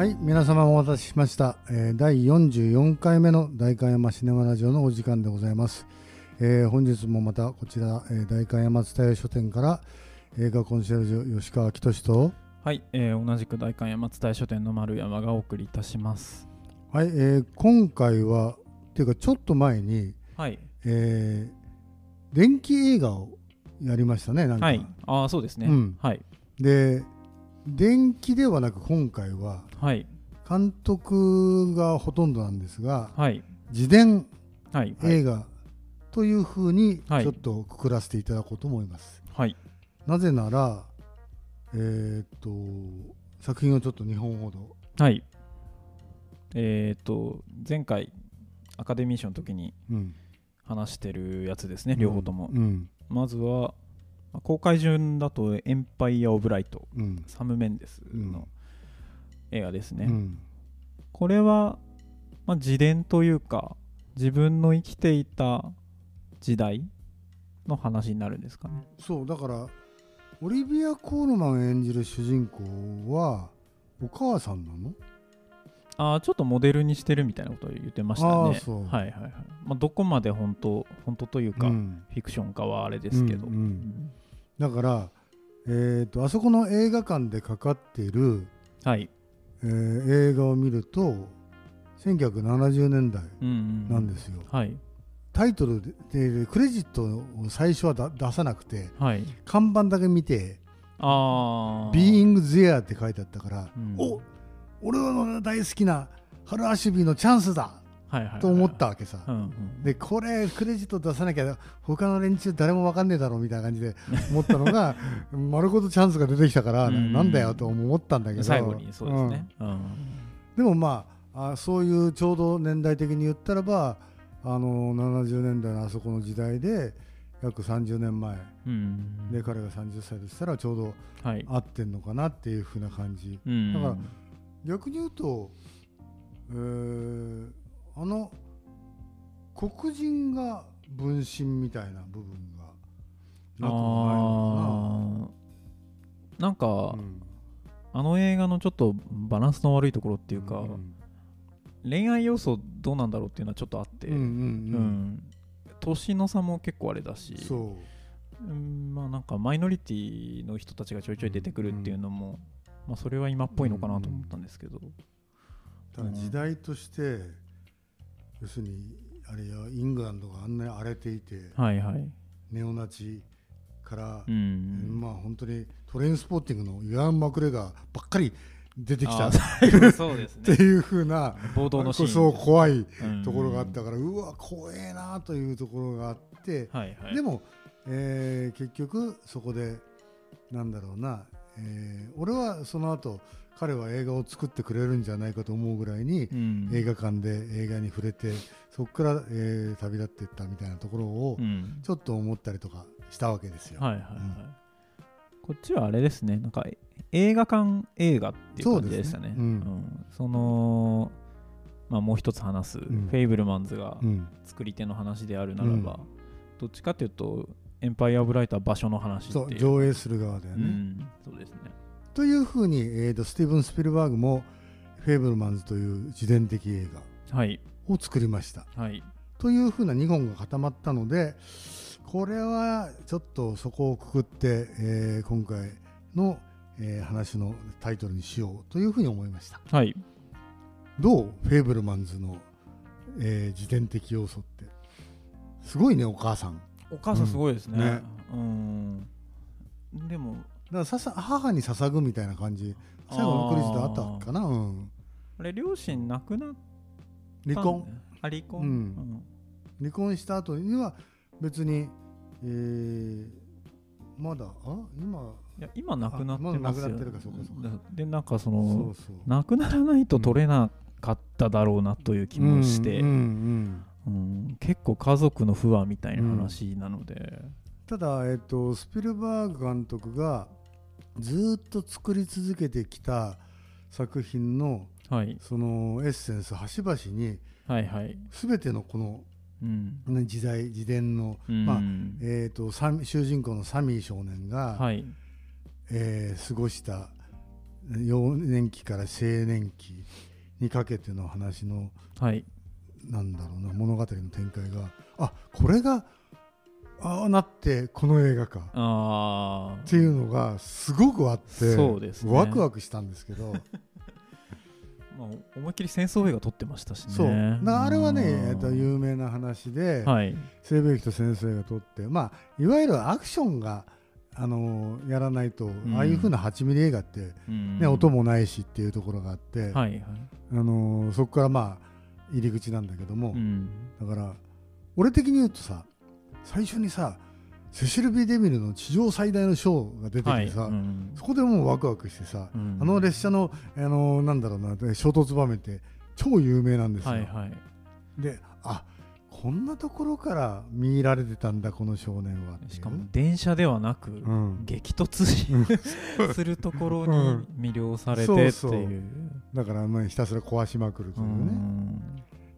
はい皆様お待たせしました、えー第44回目の代官山シネマラジオのお時間でございます、えー本日もまたこちら、えー代官山蔦屋書店から映画コンシェルジュ吉川紀俊とはい、えー同じく代官山伝え書店の丸山がお送りいたします。はい、えー今回はっていうかちょっと前に、はい、えー電気映画をやりましたねなんか、はい、ああ、そうですね。うん。はい、で電気ではなく今回ははい、監督がほとんどなんですがはい、自伝映画というふうにはい。ちょっとくくらせていただこうと思います、はい、なぜならえーっと作品をちょっと日本ほどはい。えっ、と、前回、アカデミー賞の時にうん。話してるやつですね、両方とも。うん。まずは、まあ公開順だと、エンパイア・オブ・ライト、うん。サム・メンデスの映画ですね。うん。これは、まあ、自伝というか自分の生きていた時代の話になるんですかね。そうだからオリビア・コールマン演じる主人公はお母さんなの？ああちょっとモデルにしてるみたいなことを言ってましたね。はいはいはい、まあ、どこまで本当本当というか、うん。フィクションかはあれですけど、うん。うんだから、えー、とあそこの映画館でかかっている、はい、えー映画を見ると1970年代うんうん、なんですよ、はい。タイトルででクレジットを最初はだ出さなくてはい。看板だけ見てあ「あ Being There」って書いてあったから、うん。お俺の大好きな春アシュビーのチャンスだと思ったわけさ、でこれクレジット出さなきゃ他の連中誰も分かんねえだろうみたいな感じで思ったのが 丸ごとチャンスが出てきたから、うん。なんだよと思ったんだけど。最後にそうですね、うん。うん。でもまああそういうちょうど年代的に言ったらばあの70年代のあそこの時代で約30年前うん。で彼が30歳でしたらちょうどはい、合ってんのかなっていうふうな感じ。うん、だから逆に言うと、えーあの黒人が分身みたいな部分がなくもないのあー。なんか、かなうん。あの映画のちょっとバランスの悪いところっていうか、ん恋愛要素どうなんだろうっていうのはちょっとあって、うんうんううん。ん年の差も結構あれだし。そう。うんまあなんかマイノリティの人たちがちょいちょい出てくるっていうのも、まあ、それは今っぽいのかなと思ったんですけど、ただ時代として、要するにあれやイングランドがあんなに荒れていて、はいはい、ネオナチからう、ん、まあ本当にトレインスポーティングのイワン・マクレガーばっかり出てきた。そうですね。ていうふうな冒頭のシそう怖いうんところがあったから、うわ怖えなというところがあって、はいはい。でも、えー結局そこでなんだろうな、えー俺はその後彼は映画を作ってくれるんじゃないかと思うぐらいに、うん。映画館で映画に触れてそこから、えー旅立っていったみたいなところをうん。ちょっと思ったりとかしたわけですよ。はいはいはい、こっちはあれですね。なんか映画館映画っていう感じでしたね。そうん。うん。そのまあもう一つ話す、ん。フェイブルマンズがうん。作り手の話であるならば、どっちかっていうとエンパイア・オブ・ライトは場所の話ってそいう。う上映する側だよね。うん、そうですねというふうに、えーとスティーブン・スピルバーグも「フェイブルマンズ」という自伝的映はい。画を作りました。はい。というふうな2本が固まったのでこれはちょっとそこをくくって、えー今回の、えー話のタイトルにしようというふうに思いました。はい。どう？フェイブルマンズの、えー自伝的要素って。すごいねお母さん。だお母さんすごいですね,、ね。うん。でもからささ母に捧ぐみたいな感じ。最後のクレジットあったかな、うん、あれ両親亡くなったん離婚。あ離婚、うん。離婚した後には別に、えーまだあ？今いや今亡くなってますよ、そうかそうか。でなんかそそのうそう。亡くならないと取れなかっただろうなという気もして、うんうんうん。うん。結構家族の不安みたいな話なので、ただ、えっと、スピルバーグ監督がずーっと作り続けてきた作品のはい。そのエッセンス端々にはいはい、全てのこの、うん。ね、時代自伝の、うん。まあえっと主人公のサミー少年が、はい。えー過ごした、幼年期から青年期にかけての話のはい。なんだろうな物語の展開があこれがああなってこの映画か。あっていうのがすごくあってそうですね。ワクワクしたんですけど。まあ、思いっきり戦争映画撮ってましたしね。そう。あれはね、うんえっと、有名な話で、はい。西部劇と戦争映画撮って、まあ、いわゆるアクションが、あのーやらないと、ん。ああいうふうな8ミリ映画って、ねね音もないしっていうところがあって、はいはい、あのーそこからまあ入り口なんだけども、うん、だから俺的に言うとさ最初にさセシル・ビー・デミルの地上最大のショーが出てきてさ、はい。うん。そこでもうワクワクしてさ、うん。あの列車の、あのーなんだろうな衝突場面って超有名なんですよ。はいはい。であこんなところから見入られてたんだこの少年はしかも電車ではなく、うん、激突するところうにん。魅了されてっていう、そうそう。だからまあひたすら壊しまくるとういうね、ん。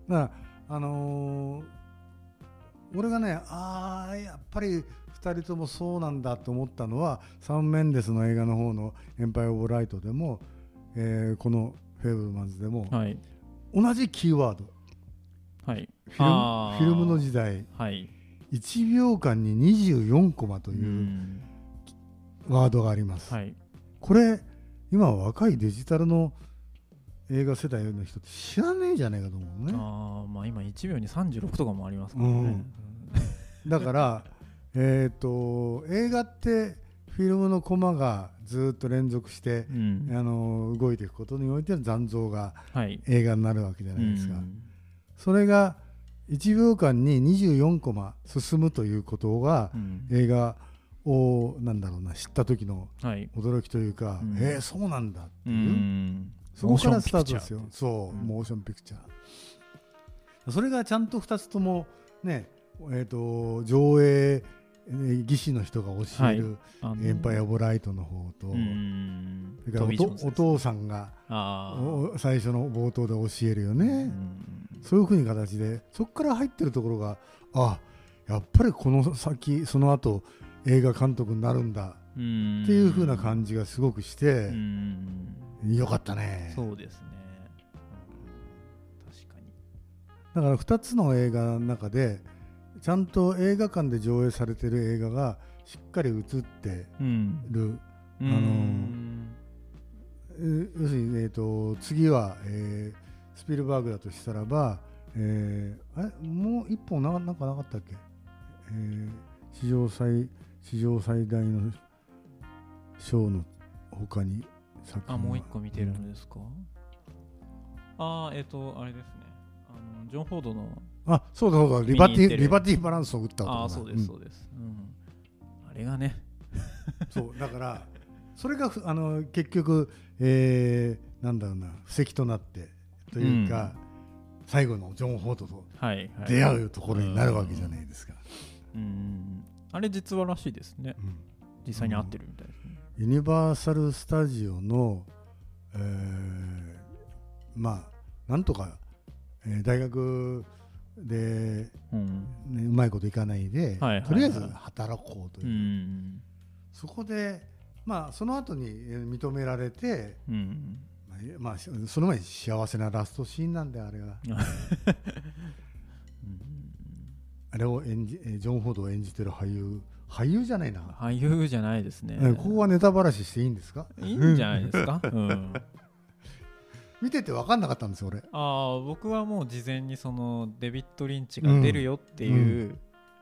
だからあのー俺がねああやっぱり2人ともそうなんだと思ったのはサン・メンデスの映画の方の「エンパイ・オブ・ライト」でも、えーこの「フェーブルマンズ」でも、はい。同じキーワード。はい。フィルフィルムの時代。はい。1秒間に24コマとういうん。ワードがあります、はい。これ今若いデジタルの映画世代の人って知らねえじゃないかと思うね。あーまあ今1秒に36とかもありますからね、だから えっと映画ってフィルムのコマがずっと連続してう、ん。あの動いていくことにおいての残像がはい。映画になるわけじゃないですか、うん。それが1秒間に24コマ進むということがうん。映画をなんだろうな知った時のはい。驚きというか、うん。えーそうなんだってう。いう、んそこからスタートですよモーションピクチャーそう、うん。モーションピクチャー。それがちゃんと2つともねえー、と上映えー技師の人が教えるあのエンパイア・オブ・ライトの方と、うんそれからおとお父さんが最初の冒頭で教えるようね、んそういうふうに形でそこから入ってるところがあやっぱりこの先その後映画監督になるんだ。うん。っていうふうな感じがすごくして。う、んよかったね。そうですね。うん確かに。だから2つの映画の中でちゃんと映画館で上映されてる映画がしっかり映ってうん。る、あのえー要するに、えー、と次は、えースピルバーグだとしたらば、えーあれ？もう一本ななんかなかったっけ、えー史上最史上最大の賞の他に作品あはもう一個見てるんですか、ああえっ、とあれですね。あのジョン・フォードのあそうだそうだ。リバティリバティバランスを打ったああそうですそうです、うん。あれがね。そうだからそれがふあの結局、えーなんだろうな。布石となってというか、最後のジョン・フォードとはい、はい、出会うところになるわけじゃないですか。うん。あれ実話らしいですね。うん。実際に会ってるみたいですね、ユニバーサル・スタジオの、えーまあなんとか、えー大学で、うん。ね、うまいこといかないで、はいはいはい。とりあえず働こうという。う、ん。そこでまあその後にえー認められて、うん。まあその前に幸せなラストシーンなんだよあれが あれを演じえージョン・フォードを演じてる俳優俳優じゃないな、俳優じゃないですね。えーここはネタばらししていいんですか？いいんじゃないですか、うん、見てて分かんなかったんですよ俺。ああ僕はもう事前にそのデビッド・リンチが出るよっていう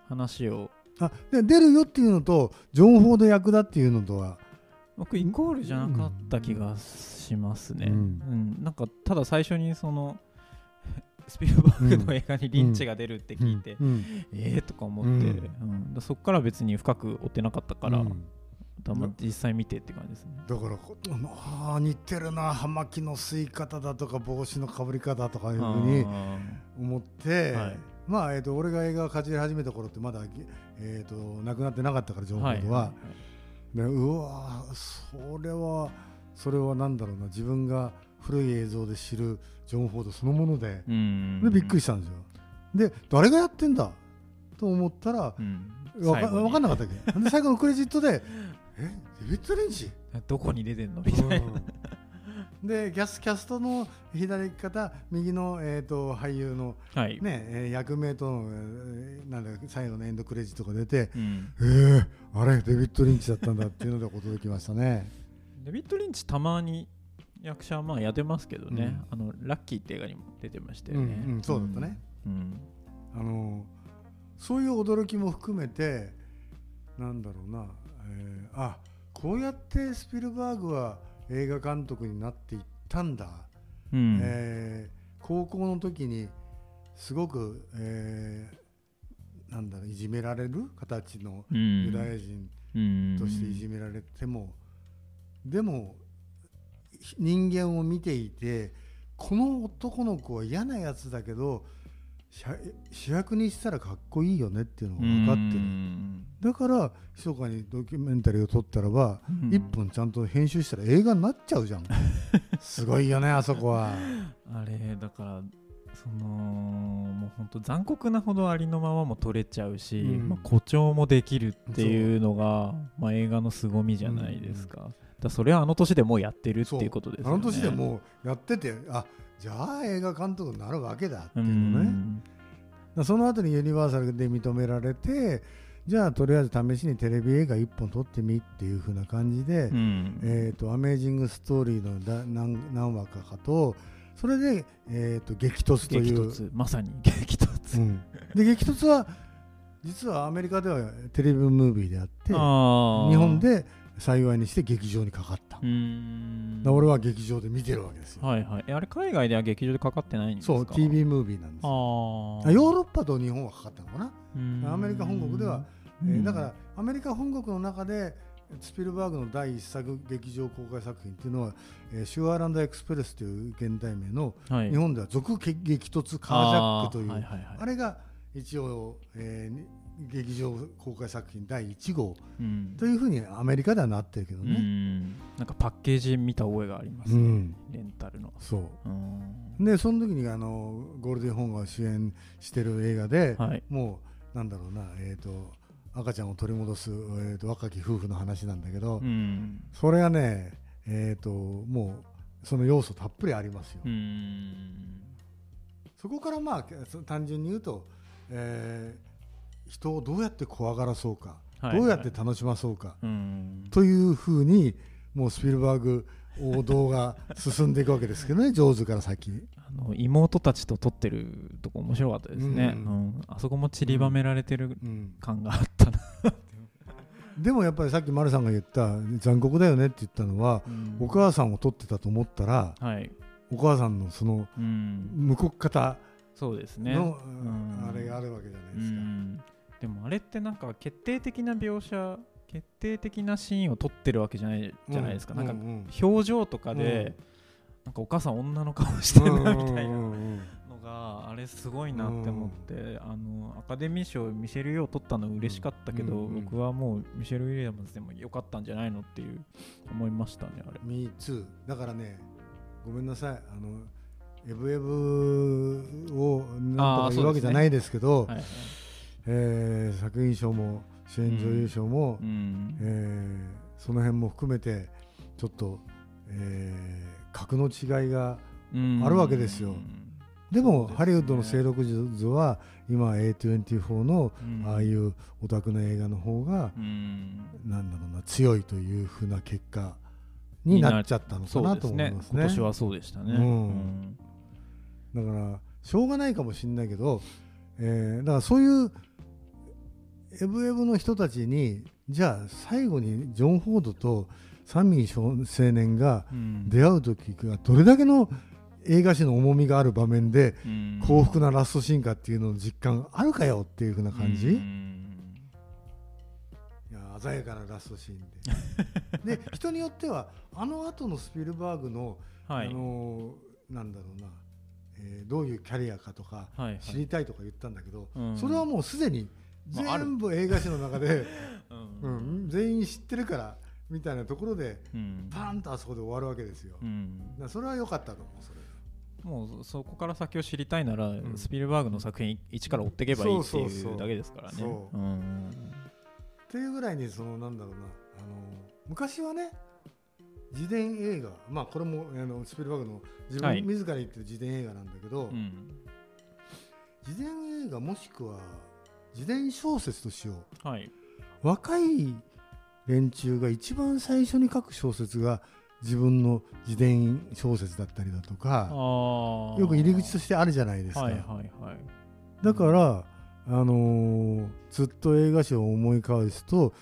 話を、あで出るよっていうのとジョン・フォード役だっていうのとは？僕イコールじゃなかった気がしますね、ううんん。なんかただ最初にそのスピルバーグの映画にリンチが出るって聞いて、うん。えーとか思って、うん。そこから別に深く追ってなかったから、うん。たま実際見てって感じですね。だからこあー似てるな葉巻の吸い方だとか帽子のかぶり方とかいうふうにあ思って、はい。まあ、えー、と俺が映画をかじり始めた頃ってまだ、えー、と亡くなってなかったからジョン・フォードは、でうわーそれはそれはなんだろうな自分が古い映像で知るジョン・フォードそのもので。うん。でびっくりしたんですよ。で誰がやってんだ？と思ったらうか最後に。わかんなかったっけ？で最後のクレジットでえ？デビッド・リンチどこに出てんの？みたいな、うんでキャスキャストの左肩右の、えー、と俳優の、はい、ねえー役名との、えーなんだ最後のエンドクレジットが出てうん。えー、あれデビッド・リンチだったんだっていうので驚きましたね。デビッド・リンチたまに役者はまあやってますけどね、あのラッキーって映画にも出てましたよね、うんうん。そうだったね、うん。あのそういう驚きも含めてなんだろうな、えーあこうやってスピルバーグは映画監督になっていったんだ、うん。えー高校の時にすごく、えーなんだろういじめられる形のうん。ユダヤ人うん。としていじめられても、でも人間を見ていてこの男の子は嫌なやつだけど主主役にしたらかっこいいよねっていうのが分かってる、うん。だから密かにドキュメンタリーを撮ったらば、うん。1分ちゃんと編集したら映画になっちゃうじゃん。すごいよねあそこは。あれだからそのもう本当残酷なほどありのままも撮れちゃうし、うん。まあ、誇張もできるっていうのが、まあ、映画の凄みじゃないですか,、だからそれはあの年でもうやってるっていうことですよね。あの年でもうやっててあじゃあ映画監督になるわけだってういうのね、ん。だからその後にユニバーサルで認められてじゃあとりあえず試しにテレビ映画1本撮ってみっていう風な感じで、うん。えー、とアメージング・ストーリーのだ何何話かかとそれで、えー、と激突と激いう。突。まさに激突、うん。で激突は実はアメリカではテレビムービーであって日本で幸いにして劇場にかかった、俺は劇場で見てるわけですよ、はいはい。えあれ海外では劇場でかかってないんですか？そう TV ムービーなんですあよあヨーロッパと日本はかかったのかな？うん。アメリカ本国では、うん。えーだからアメリカ本国の中でスピルバーグの第一作劇場公開作品っていうのは、えーシュワーランドエクスプレスという現代名のはい。日本では続激突カージャックというあ,、はいはいはい。れが一応、えーに劇場公開作品第1号うん。というふうにアメリカではなってるけどうね。ん。なんかパッケージ見た覚えがあります、ね。うん。レンタルの。そう。うん。でその時にあのゴールデン・ホーンが主演してる映画で、はい。もうなんだろうな、えー、と赤ちゃんを取り戻す、えー、と若き夫婦の話なんだけど、うん。それがね、えー、ともうその要素たっぷりありますよ。うん。そこからまあそ単純に言うと、えー人をどうやって怖がらそうか、はい。どうやって楽しまそうか、うん。というふうにもうスピルバーグ王道が進んでいくわけですけどね 上手から先。あの妹たちと撮ってるとこ面白かったですね、ううん。んあそこも散りばめられてるうん。感があったな、でもやっぱりさっき丸さんが言った残酷だよねって言ったのは、うん。お母さんを撮ってたと思ったらはい、お母さんのそのうん、向こう方そうですね。の、ん。あれがあるわけじゃないでうすか。んでもあれってなんか決定的な描写決定的なシーンを撮ってるわけじゃないじゃないですか、なんかうん表情とかで、なんかお母さん女の顔してるなみたいなうんうんうんのがあれすごいなって思って、あのアカデミー賞ミシェル・ヨー取ったの嬉しかったけど、うんうん僕はもうミシェル・ウィリアムズでも良かったんじゃないのっていう思いましたねあれ。Me too だからねごめんなさい。あのエブエブをなんとか言うわけじゃないですけどはいはいえー作品賞も主演女優賞も、うん。えーその辺も含めてちょっと、えー格の違いがうん。あるわけですよ。でもそうですね。ハリウッドの勢力図は今 A24 のうん。ああいうオタクの映画の方がうん。なんだろうな強いというふうな結果になっちゃったのかなとそうですね。思いますね。今年はそうでしたね。うん。だからしょうがないかもしれないけど、えーだからそういうエブエブの人たちにじゃあ最後にジョン・フォードとサミー少青年がうん。出会う時がどれだけの映画史の重みがある場面でうん。幸福なラストシーンかっていうのの実感あるかよっていう風な感じ、いうん。や鮮やかなラストシーンで。で人によってはあの後のスピルバーグの、はい。あのなんだろうな、えーどういうキャリアかとかはいはい。知りたいとか言ったんだけど、うん。それはもうすでに全部映画史の中で、う うんん、全員知ってるからみたいなところでうん。パーンとあそこで終わるわけですよ。うん。らそれは良かったと思うそれもうそこから先を知りたいなら、ん。スピルバーグの作品一から追っていけばいいっていうだけですからね。っていうぐらいにそのなんだろうなあの昔はね自伝映画まあこれもあのスピルバーグの自分、はい。自ら言ってる自伝映画なんだけど、うん。自伝映画もしくは自伝小説としよう。はい。若い連中が一番最初に書く小説が自分の自伝小説だったりだとかあよく入り口としてあるじゃないですか、はいはいはい。だから、あのーずっと映画史を思い返すと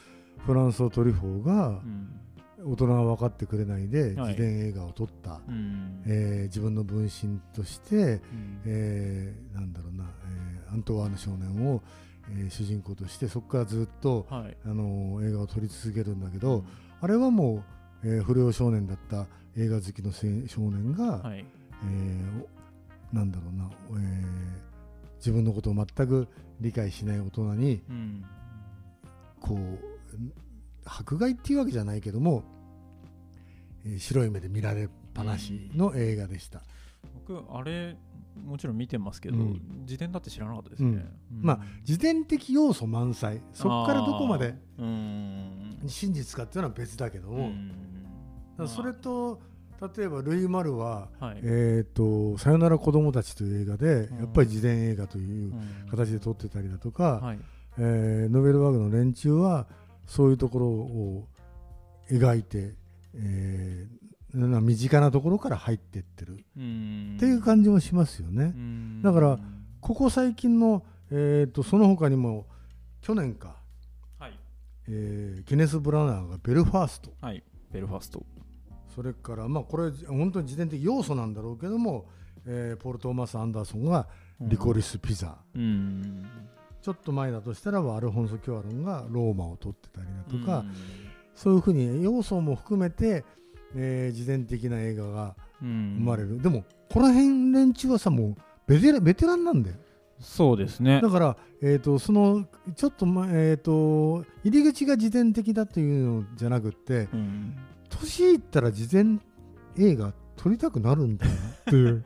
フランソ・トリフォーがうん。大人は分かってくれないではい。自伝映画を撮った、うん。えー自分の分身として、うん。えーなんだろうな、えーアントワーヌ少年を、えー主人公としてそこからずっと、はい。あのー映画を撮り続けるんだけど、あれはもう、えー不良少年だった映画好きの青少年が、はい。えーおなんだろうな、えー自分のことを全く理解しない大人にうん。こう迫害っていうわけじゃないけども、えー白い目で見られっぱなしの映画でした。僕あれもちろん見てますけど、うん。自伝だって知らなかったですね、うん。まあ自伝的要素満載。そこからどこまで真実かっていうのは別だけども、それと例えばルイ・マルははい「えー、とさよなら子供たち」という映画でうん。やっぱり自伝映画といううん。形で撮ってたりだとか、はい。えーノベルバーグの連中はそういうところを描いて、えーな身近なところから入っていってる。うん。っていう感じもしますよね。うん。だからここ最近の、えー、とその他にも去年か、はい。えーケネス・ブラナーが「ベルファースト。はい。ベルファスト」それからまあこれ本当に自伝的要素なんだろうけども、えーポール・トーマス・アンダーソンが「リコリス・ピザ」うん。ちょっと前だとしたらアルフォンソ・キュアロンが「ローマ」を撮ってたりだとか、うん。そういうふうに要素も含めて、えー自伝的な映画がうん。生まれる、でもこの辺連中はさもうベテラベテランなんだよ。そうですね。だから、えー、とそのちょっと,、まえー、と入り口が自伝的だというのじゃなくってうん。年いったら自伝映画撮りたくなるんだよなっていう。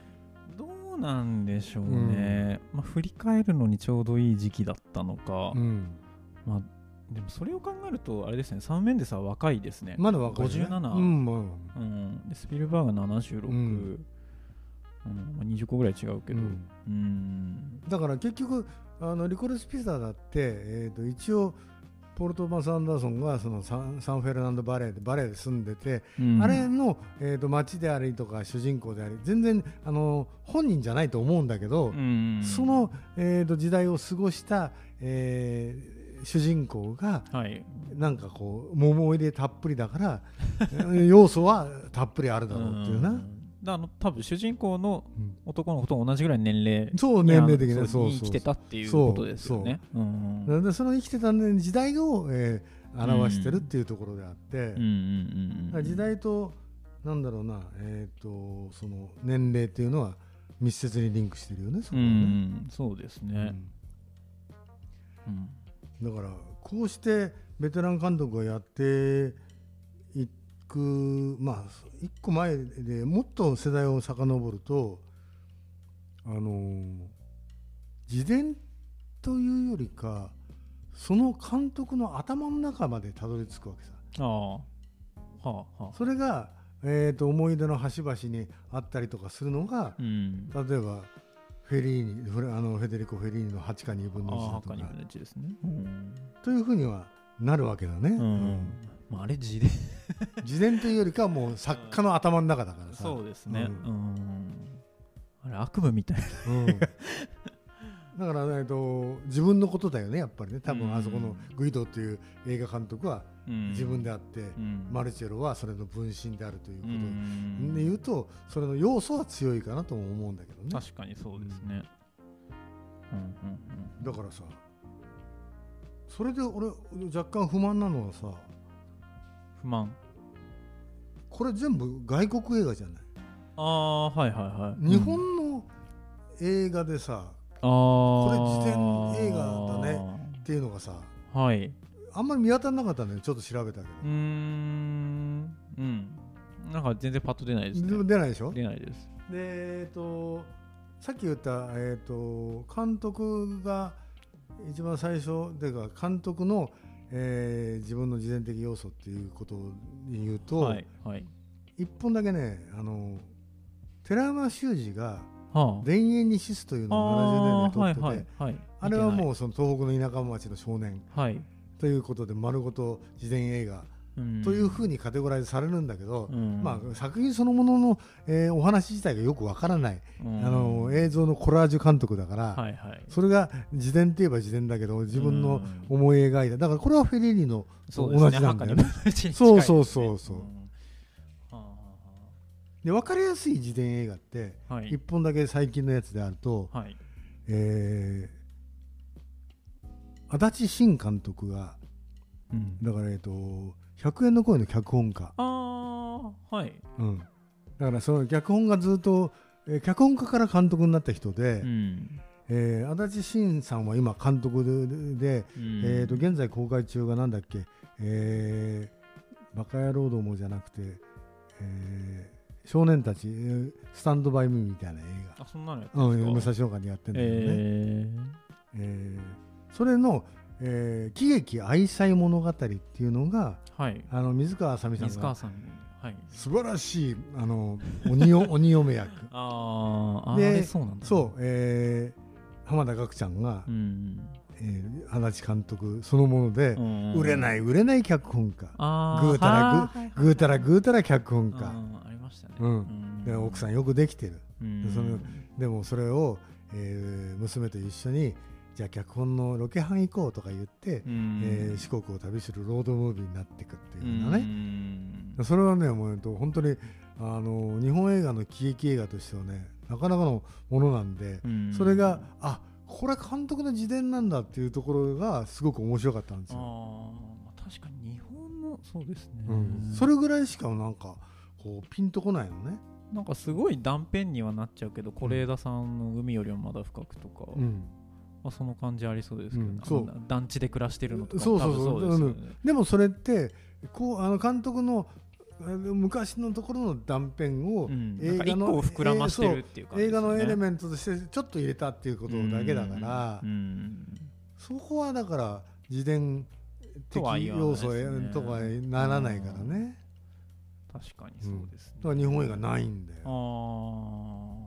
どうなんでしょうね、まあ、振り返るのにちょうどいい時期だったのか、うん。まあでもそれを考えるとあれですねサム・メンデスは若いですね、まだ若い、ね、57うんまあ。うん、でスピルバーグが76、ううん。ん。まあ、20個ぐらい違うけど、ううんん。だから結局あのリコルス・ピザだって、えー、と一応ポルト・マス・アンダーソンがそのサンサンフェルナンド・バレーでバレーで住んでて、うん。あれの、えー、と街でありとか主人公であり全然あの本人じゃないと思うんだけど、うん。その、えー、と時代を過ごした、えー主人公がはい。なんかこう桃入れたっぷりだからえー 要素はたっぷりあるだろうっていうな、ん。だあの多分主人公のうん。男の子と同じぐらいの年齢そう年齢的なにそうそう生きてたっていうことですよね。う。んなんでその生きてた時代を、えー表してるっていうところであって、時代となんだろうな、えー、とその年齢っていうのは密接にリンクしてるよねそこね、ん。そうですね。うん。うんだからこうしてベテラン監督がやっていくまあ一個前でもっと世代を遡るとあのー自伝というよりかその監督の頭の中までたどり着くわけさああはあはあ。それが、えー、と思い出の端々にあったりとかするのがうん。例えばフェリーニフレあのフェデリコ・フェリーニの8か2分の1ああだとか。墓に分の1ですね。うん。というふうにはなるわけだね、うん。うん。まああれ自伝。自伝というよりかはもう作家の頭の中だから。さそうですね。あれ悪夢みたいな。うん。だから、えっと、自分のことだよねやっぱりね。多分あそこのグイドっていう映画監督は。うん自分であって、うん。マルチェロはそれの分身であるというこうとん。で言うとそれの要素は強いかなとも思うんだけどね。確かにそうですね。うん。うんうんだからさそれで俺若干不満なのはさ不満。これ全部外国映画じゃない？ああはいはいはい。日うん。本の映画でさ、あこれ自伝映画だねっていうのがさはい。あんまり見当たらなかったんだよちょっと調べたけど。うーん。うん。なんか全然パッと出ないですね。出ないでしょ？で出ないです。えっ、とさっき言った、えー、と監督が一番最初でか監督の、えー自分の自伝的要素っていうことに言うと、はいはい。一本だけねあの寺山修司がは「田園に死す」というのを70年代に撮ってて、あれはもううその東北の田舎町の少年。はい、ということで丸ごと自伝映画うん。というふうにカテゴライズされるんだけど、うん。まあ、作品そのものの、えーお話自体がよくわからない、うん。あの映像のコラージュ監督だから、はいはい。それが自伝って言えば自伝だけど自分の思い描いた。だからこれはフェリーニの同じなんだよね。そうそうそうそう。で分かりやすい自伝映画ってあはい。一本だけ最近のやつであると、はい。えー足立慎監督がうん。だからえっと100円の声の脚本家、ああはい。うん、だからその脚本がずっと、えー脚本家から監督になった人で、うん。えー足立慎さんは今監督でで、うん。えー、と現在公開中がなんだっけ、えー、バカ野郎どもじゃなくて、えー少年たち、えースタンドバイミーみたいな映あそんなのやって画、うん、るんですか？武蔵岡にやってるんだけどね、ええーそれの、えー喜劇愛妻物語っていうのがーはい。あの水川あさみさんが水川さんはい。素晴らしいあの鬼よ 鬼嫁役。あでそうなんだ。そう、えー浜田岳ちゃんが、うんえー足立監督そのもので、うん売れない売れない脚本家。ぐうたらぐうたらぐうたら脚本家、うんありましたね。うん。で奥さんんよくできてる。うんそのでもそれを、えー娘と一緒にじゃあ脚本のロケハン行こうとか言って、うん。えー四国を旅するロードムービーになっていくっていうようなうね、ん。それはねもう本当にあの日本映画の喜劇映画としてはねなかなかのものなんで、うん。それがあこれ監督の自伝なんだっていうところがすごく面白かったんですよ。まあ確かに日本のそうですね。うん、それぐらいしかなんかこうピンとこないのね。なんかすごい断片にはなっちゃうけど是枝さんの「海よりもまだ深く」とか、うんまあ、その感じありそうですけど、うん団地で暮らしてるのとかそうそうそう。多分でもそれってこうあの監督の昔のところの断片をうん、映画のなん膨らましてるっていう感じ映画のエレンメントとしてちょっと入れたっていうことだけだからうん。そこはだから自伝的要素とかにならないからね。確かにそうですね、だから日本映画ないんだよ。あー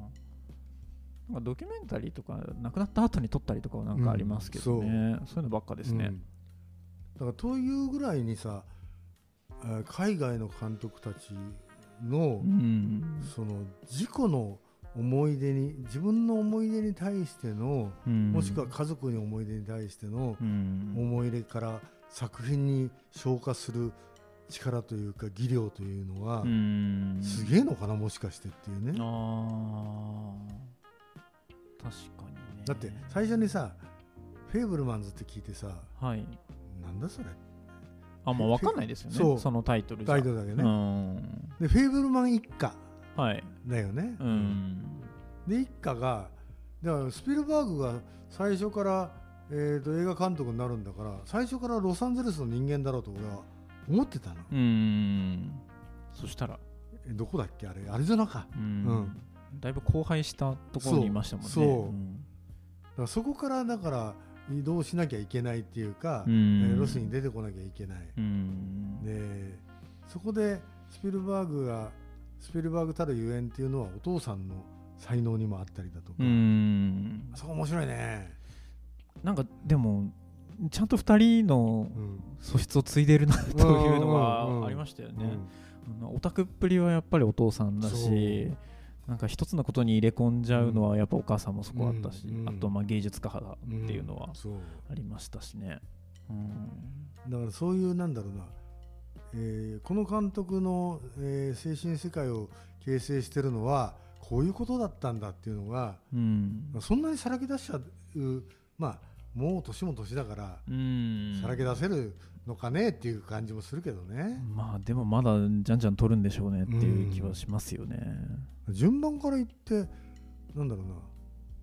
なんかドキュメンタリーとか亡くなった後に撮ったりとかはなんかありますけどね、そう。いうのばっかですね。うん、だからというぐらいにさあ海外の監督たちのうん。その自己の思い出に自分の思い出に対してのうん。もしくは家族に思い出に対してのうん。思い入れから作品に消化する力というか技量というのはうん。すげえのかなもしかしてっていうね確かにね。だって最初にさ「フェーブルマンズ」って聞いてさはい。なんだそれ？あもう分かんないですよね。そう。そのタイトルタイトルだけうねん。でフェーブルマン一家はい。だよね。うん。で一家がだからスピルバーグが最初から、えー、と映画監督になるんだから最初からロサンゼルスの人間だろうと俺は思ってたの。うん。そしたら。えどこだっけ？あれアリゾナか。うん。うんだいぶ荒廃したところにいましたもんね。そう。そう。ん。だからそこからだから移動しなきゃいけないっていうか、うん。えーロスに出てこなきゃいけない、うん。でそこでスピルバーグがスピルバーグたるゆえんっていうのはお父さんの才能にもあったりだとか、うん。そこ面白いね、なんかでもちゃんと2人のうん。素質を継いでるなというのうんうんうんがありましたよね。オタクっぷりはやっぱりお父さんだしなんか一つのことに入れ込んじゃうのはやっぱお母さんもそこあったし、うん。うん。あとまあ芸術家派だっていうのはありましたしね。うん。だからそういうなんだろうな、えーこの監督の、えー精神世界を形成してるのはこういうことだったんだっていうのがうん。そんなにさらけ出しちゃうまあもう年も年だからうん。さらけ出せるのかねっていう感じもするけどね、まあでもまだじゃんじゃん取るんでしょうねっていう気はしますよね。順番から言ってなんだろうな。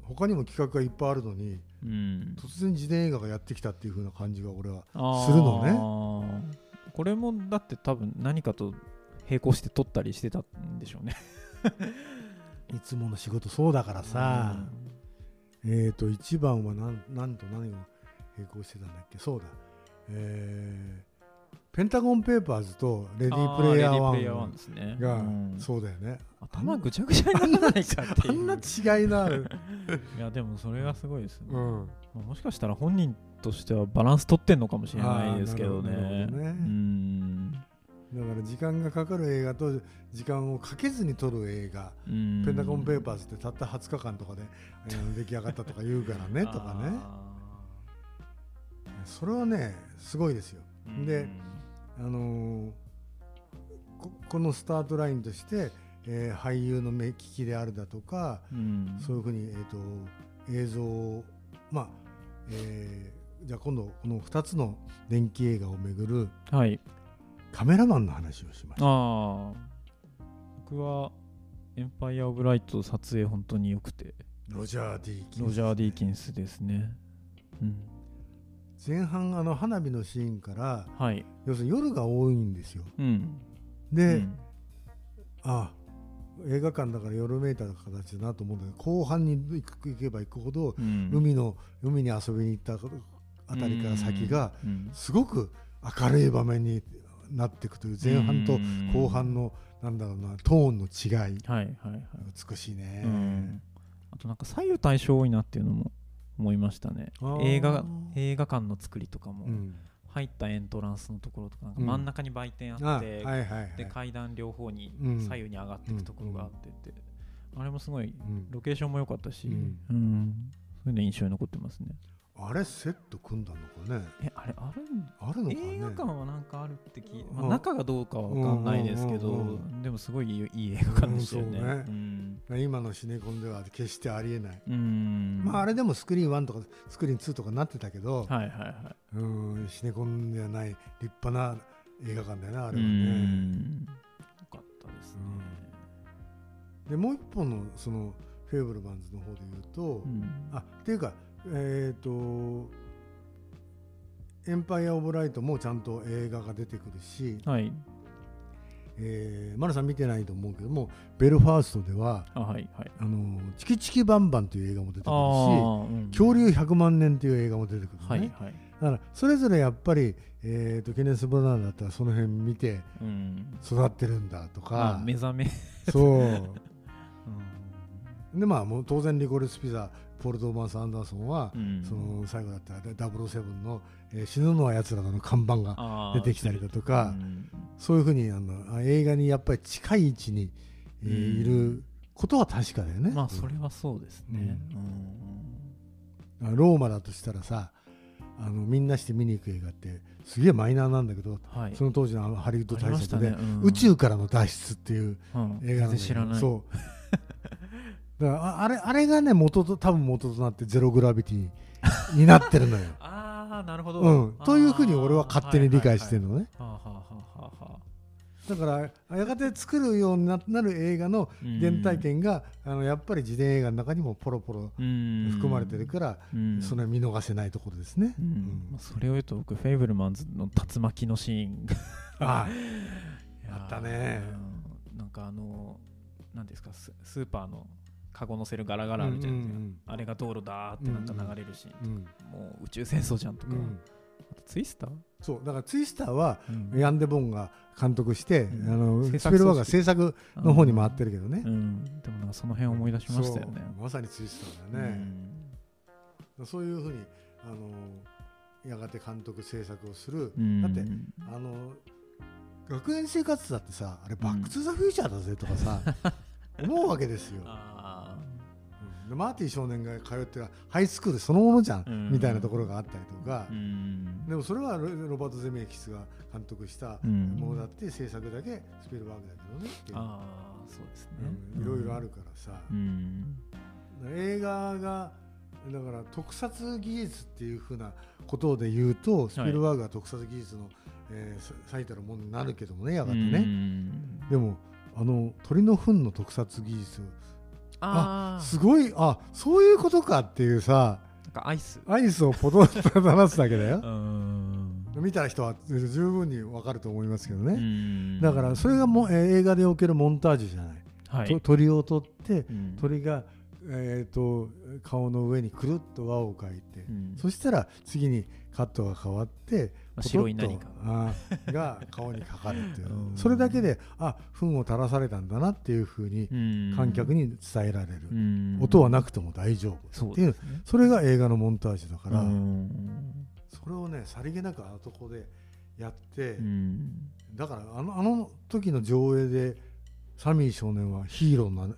他にも企画がいっぱいあるのにうん、突然自伝映画がやってきたっていう風な感じが俺はするのね。これもだって多分何かと並行して撮ったりしてたんでしょうね。いつもの仕事そうだからさ、えー、と1番は何何と何を並行してたんだっけ？そうだ、えーペンタゴンペーパーズとレディープレイヤーあレディープレイヤー1 1ですね。がうん。そうだよね。頭ぐちゃぐちゃにならないかっていう。あんな違いのある、いやでもそれがすごいですね、うん、まあもしかしたら本人としてはバランス取ってんのかもしれないですけどね。あーなるほどね。うんだから時間がかかる映画と時間をかけずに撮る映画。うん。ペンタゴンペーパーズってたった20日間とかで、えー出来上がったとか言うからね とかね。あそれはねすごいですよ。ーであのーここのスタートラインとして、えー俳優の目利きであるだとか、うん。そういうふうに、えー、と映像をまあ、えーじゃあ今度この2つの電気映画をめぐるはいカメラマンの話をしました。ああ僕はエンパイア・オブ・ライト撮影本当に良くて。ロジャー・ディーキンスロジャー・ディーキンスですね。うん。前半あの花火のシーンからはい。要するに夜が多いんですよ。うん。で、うん。あ映画館だから夜めいた形だなと思うんだけど後半に行く行けば行くほど、うん。海の海に遊びに行ったあたりから先がうん。すごく明るい場面になっていくという前半と後半のなんだろうなトーンの違い。はいはいはい。美しいね、うん。あとなんか左右対称多いなっていうのも思いましたね。映画映画館の作りとかも。うん。入ったエントランスのところとかなんかうん。真ん中に売店ああって、はいはいはい。で階段両方にうん。左右に上がっていくところがあってって、あれもすごいうん。ロケーションも良かったし、うん。うん。そういうの印象に残ってますねあれセット組んだのかね？えあれあるん？あるのかね？映画館はなんかあるって聞い、まあ、うん中がどうかは分かんないですけど、でもすごいいい映画館でしたよね。うんね。うん。今のシネコンでは決してありえない、うん。まああれでもスクリーン1とかスクリーン2とかなってたけど、はいはいはい。うんシネコンではない立派な映画館だよねあうれはね、ん。よかったですね。でもう一本のそのフェーブルマンズの方で言うと、うん。あっていうかえっ、とエンパイア・オブ・ライトもちゃんと映画が出てくるし、はい。えー、マルさん見てないと思うけどもベルファーストではあはいはい。あのチキチキバンバンという映画も出てくるしうん恐竜100万年という映画も出てくるね、はいはい。だからそれぞれやっぱり、えー、とケネス・ブラナーだったらその辺見てうん。育ってるんだとまかあ、目覚め。そう うんでまあもう当然リコレス・ピザポール・トーマンス・アンダーソンは、うん。その最後だったら007の、えー死ぬのは奴らだの看板が出てきたりだとか、うん。そういうふうにあのあ映画にやっぱり近い位置に、えーうん。いることは確かだよね。まあそれはそうですね。あローマだとしたらさあのみんなして見に行く映画ってすげえマイナーなんだけど、うんはい。その当時のあのハリウッド大作で、ね。うん。宇宙からの脱出っていううん。映画なんだけど全然知らない。そうだからああれあれがね元と多分元となってゼログラビティ になってるのよ。ああ、なるほど。うん、というふうに俺は勝手に理解してるのね。だからやがて作るようにななる映画の原体験が、あのやっぱり自伝映画の中にもポロポロうん。含まれてるから、うん。それは見逃せないところですね。それを言うと僕フェイブルマンズの竜巻のシーンあ いやー。あったね。うんなんかあの何ですかススーパーのカゴ乗せるガラガラあるじゃな。いですか、うんうん。あれが道路だーってなんか流れるシーン、うん。もう宇宙戦争じゃんとか、うん。あとツイスター、そうだからツイスターはうん。ヤンデ・ボンが監督して、うん。あのスピルバーグが制作の方に回ってるけどね、うん、でもなんかその辺思い出しましたよね。まさにツイスターだよね、そういうふうにあのやがて監督制作をする、うん。だってあの学園生活だってさあれバック・トゥ・ザ・フューチャーだぜとかさ、思うわけですよ、マーティ少年が通ってるハイスクールそのものじゃん、うん。みたいなところがあったりとか。でもそれはロロバート・ゼメキスが監督したうん。ものだって制作だけスピルバーグだけどねっていう。ああそうですね、うんいろいろあるからさ、うん。映画がだから特撮技術っていうふうなことで言うとスピルバーグは特撮技術の、えーさ最たるものになるけどもねやがてうね、ん。でもあの鳥の糞の特撮技術ああすごいあそういうことかっていうさなんかアイス。アイスをポトッと垂らすだけだよ。うん見た人は十分にわかると思いますけどうね、んだからそれがも、えー映画でおけるモンタージュじゃない、はい。と鳥を取ってうん。鳥が、えー、と顔の上にくるっと輪を描いて、うん。そしたら次にカットが変わって白い何か。が顔にかかるっていう。うん。それだけであ糞を垂らされたんだなっていうふうにうん。観客に伝えられる、うん。音はなくても大丈夫っていう。ね。それが映画のモンタージュだから、うん。それをねさりげなくあそこでやって、うん。だからあのあの時の上映でサミー少年はヒーローにな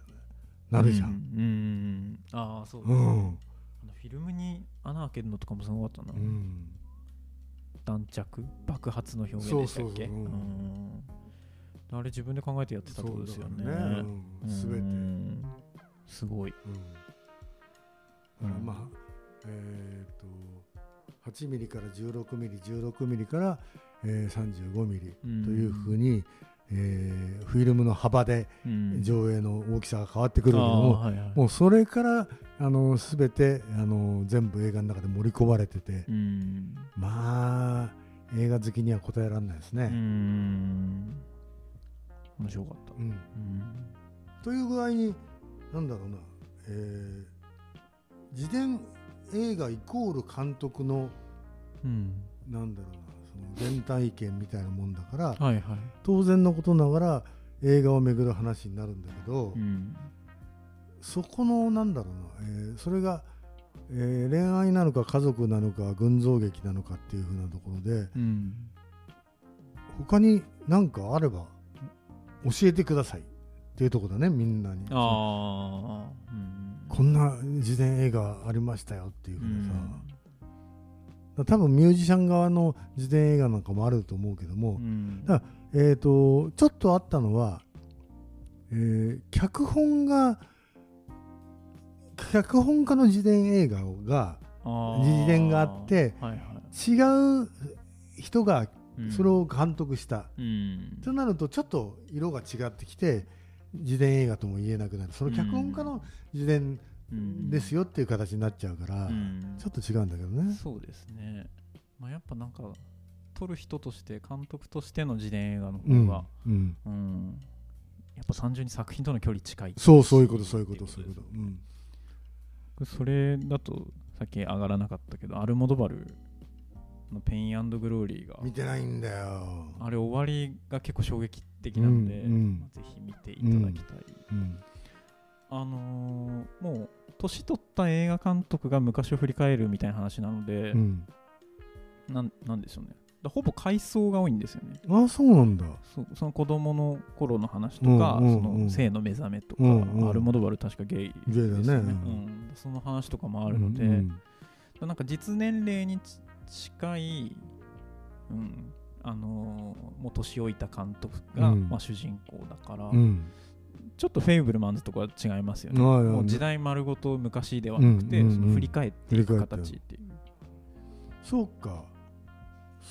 なるじゃん、うん。うん。ああそうですフィルムに穴開けるのとかもすごかったな、うん弾着爆発の表現でしたっけ？あれ自分で考えてやってたことですよね。そうだからね、うん、全て、うんすごい。うん、だからまあえっ、と8ミリから16ミリ16ミリから、えー、35ミリうんというふうに、えーフィルムの幅でうん。上映の大きさが変わってくるけどあも、ーはいはい。もうそれからあの全てあの全部映画の中で盛り込まれてて、うん。まあ映画好きには答えられないですうね。ん。面白かった。うん。うん。という具合になんだろうな、えー自伝映画イコール監督のうん。なんだろうなその原体験みたいなもんだからはいはい。当然のことながら映画をめぐる話になるんだけど、うん。そこのなんだろうな、えーそれが、えー恋愛なのか家族なのか群像劇なのかっていうふうなところでうん。他に何かあれば教えてくださいっていうところだねみんなに。こんな自伝映画ありましたよっていううふうなさ、多分ミュージシャン側の自伝映画なんかもあると思うけども、うん。だえー、とちょっとあったのは、えー脚本が脚本家の自伝映画が自伝があってはいはい。違う人がうん。それを監督した、うん。となるとちょっと色が違ってきて自伝映画とも言えなくなる。その脚本家の自伝うんですよっていう形になっちゃうから、うん。ちょっと違うんだけどね。そうですね。まあやっぱなんか撮る人として監督としての自伝映画のうん方がうんうん。やっぱ単純に作品との距離近いそうそういうことそういうことそういうこと、うん。それだとさっき上がらなかったけどアルモドバルのペイングローリーが見てないんだよ。あれ終わりが結構衝撃的なので、うんうん。まあぜひ見ていただきたい、うん。あのーもう年取った映画監督が昔を振り返るみたいな話なので、うん、なんなんでしょうね。だほぼ回想が多いんですよね。あそうなんだ。その子供の頃の話とか、うんうんうん。その性の目覚めとか、うんうん。アルモドバル確かゲイですゲイだね。ようん、その話とかもあるので、うんなんか実年齢にち近い、うんあのーもう年老いた監督が、うん。まあ、主人公だから、うんちょっとフェイブルマンズとかは違いますよね。もう時代丸ごと昔ではなくて、その振り返っていく形っていう。そうか。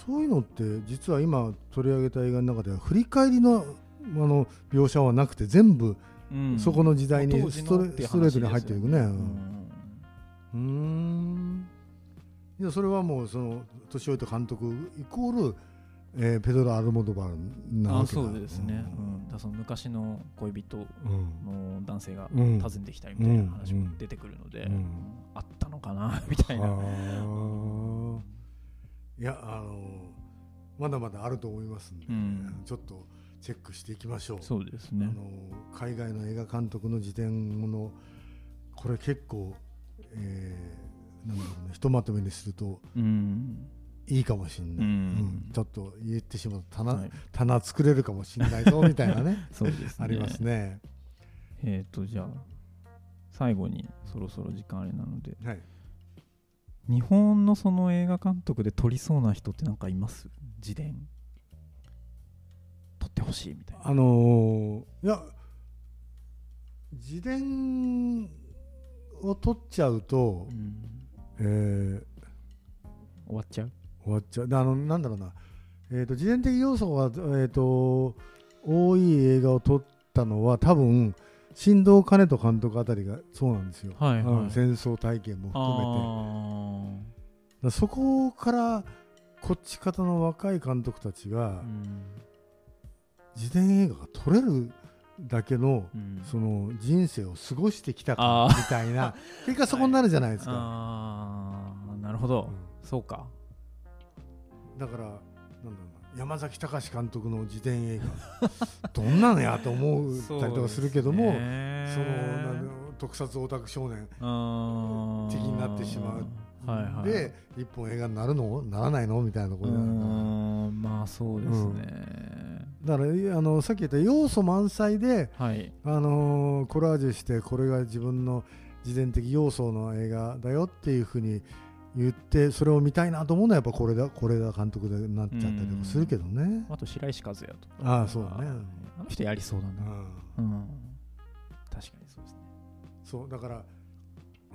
そういうのって実は今取り上げた映画の中では振り返りのあの描写はなくて全部うん。そこの時代にストレストレートに話入っていくね。うん。いやそれはもうその年老いた監督イコール、えーペドロ・アルモドバルなわけだ。そうですね、うん。だその昔の恋人うん。の男性がうん。訪ねてきたりみたいな話も出てくるので、うん。あったのかな？みたいな。はあいやあのまだまだあると思いますんで、うん。ちょっとチェックしていきましょう。そうですね。あの海外の映画監督の自伝ものこれ結構、えーなんだろうねひとまとめにするとうん。いいかもしれない、うん。うん。ちょっと言ってしまうと棚,、はい。棚作れるかもしれないぞ みたいなね。そうですね。ありますね。えっ、と、じゃあ、最後にそろそろ時間あれなので、はい、日本のその映画監督で撮りそうな人ってなんかいます？自伝。撮ってほしいみたいな。あのーいや自伝を取っちゃうとう、ん。えー終わっちゃう？終わっちゃう。であのなんだろうな、えー、と自伝的要素が、えー、と多い映画を撮ったのは多分新藤兼人監督あたりがそうなんですよ、はいはい。うん戦争体験も含めて。そこからこっち方の若い監督たちが自伝映画が撮れるだけのうん。その人生を過ごしてきたかみたいな結果そこになるじゃないですか。あー。なるほど、うん。そうかだからなんだろうな山崎隆監督の自伝映画。どんなのやと思ったりとかするけどもそ,、の特撮オタク少年。的になってしまう。はいはい、で一本映画になるの？ならないの？みたいなところまあそうですね、うん、だからあのさっき言った要素満載で、はい、あのー、コラージュしてこれが自分の自伝的要素の映画だよっていうふうに言ってそれを見たいなと思うのはやっぱこれだこれだ監督でなっちゃったりとかするけどね。あと白石和也とか。ああそうだね。あの人やりそうだな、うん、確かにそうですね。そうだから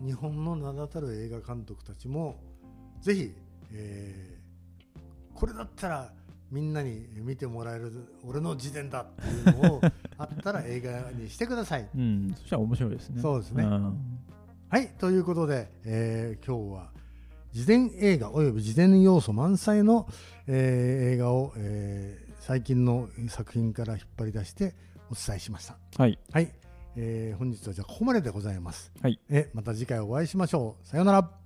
日本の名だたる映画監督たちもぜひ、えー、これだったらみんなに見てもらえる俺の自伝だっていうのを あったら映画にしてください。うん、そしたら面白いですね。そうですね。うん、はいということで、えー、今日は自伝映画および自伝要素満載の、えー、映画を、えー、最近の作品から引っ張り出してお伝えしました。はい、はいえー、本日はじゃあここまででございます。はい、えまた次回お会いしましょう。さようなら。